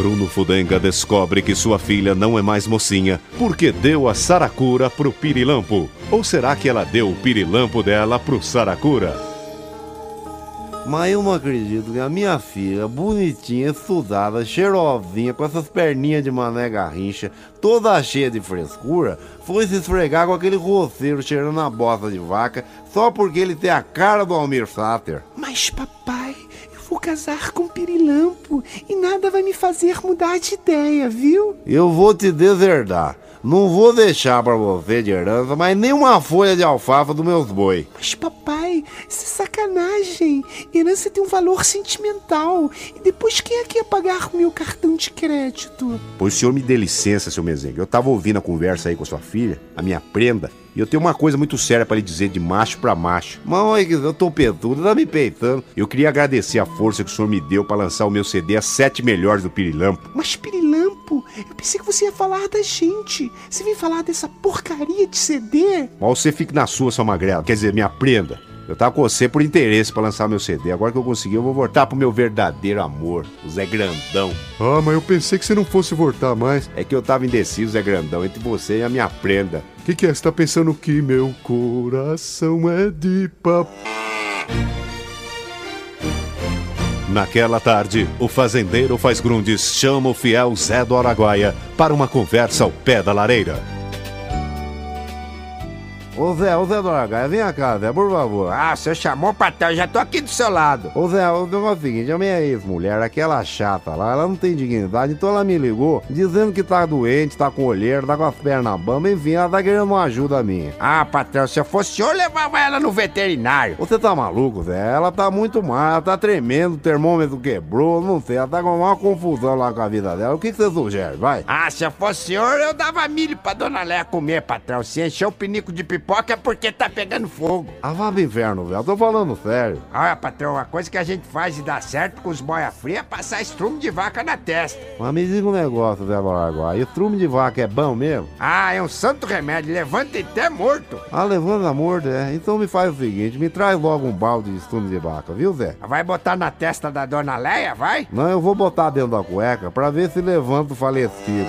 Bruno Fudenga descobre que sua filha não é mais mocinha porque deu a Saracura pro Pirilampo. Ou será que ela deu o Pirilampo dela pro Saracura? Mas eu não acredito que a minha filha, bonitinha, estudada, cheirosinha, com essas perninhas de mané garrincha, toda cheia de frescura, foi se esfregar com aquele roceiro cheirando a bosta de vaca só porque ele tem a cara do Almir Sater. Mas, papai, casar com Pirilampo e nada vai me fazer mudar de ideia, viu? Eu vou te deserdar. Não vou deixar pra você de herança mais nem uma folha de alfafa dos meus boi. Mas, papai, isso é sacanagem. Herança tem um valor sentimental. E depois quem é que ia pagar o meu cartão de crédito? Pois o senhor me dê licença, seu mezengue. Eu tava ouvindo a conversa aí com a sua filha, a minha prenda, e eu tenho uma coisa muito séria pra lhe dizer de macho pra macho. Mas eu tô peitudo, tá me peitando. Eu queria agradecer a força que o senhor me deu pra lançar o meu CD As Sete Melhores do Pirilampo. Mas, Pirilampo, eu pensei que você ia falar da gente. Você vem falar dessa porcaria de CD? Mas você fique na sua, sua magrela. Quer dizer, minha prenda. Eu tava com você por interesse pra lançar meu CD. Agora que eu consegui, eu vou voltar pro meu verdadeiro amor, o Zé Grandão. Ah, mas eu pensei que você não fosse voltar mais. É que eu tava indeciso, Zé Grandão, entre você e a minha prenda. O que, que é? Você tá pensando que meu coração é de papo? Naquela tarde, o fazendeiro faz grundes chama o fiel Zé do Araguaia para uma conversa ao pé da lareira. Ô Zé, ô Zé do Araguaia, vem cá, Zé, por favor. Ah, você chamou, patrão, já tô aqui do seu lado. Ô Zé, o negócio é o seguinte, a minha ex-mulher, aquela chata lá, ela não tem dignidade, então ela me ligou dizendo que tá doente, tá com olheiro, tá com as pernas bambas, enfim, ela tá querendo uma ajuda minha. Ah, patrão, se eu fosse senhor, levava ela no veterinário. Você tá maluco, Zé? Ela tá muito mal, ela tá tremendo, o termômetro quebrou, não sei, ela tá com uma confusão lá com a vida dela. O que, que você sugere, vai? Ah, se eu fosse senhor, eu dava milho pra dona Léa comer, patrão. Se encher o pinico de pipoca é porque tá pegando fogo. Ah, vá pro inferno, velho, eu tô falando sério. Olha, patrão, a coisa que a gente faz e dá certo com os boia fria é passar estrume de vaca na testa. Mas me diga um negócio, Zé Baraguai, estrume de vaca é bom mesmo? Ah, é um santo remédio, levanta e até morto. Ah, levando a morte, é? Então me faz o seguinte, me traz logo um balde de estrume de vaca, viu, Zé? Vai botar na testa da dona Leia, vai? Não, eu vou botar dentro da cueca pra ver se levanta o falecido.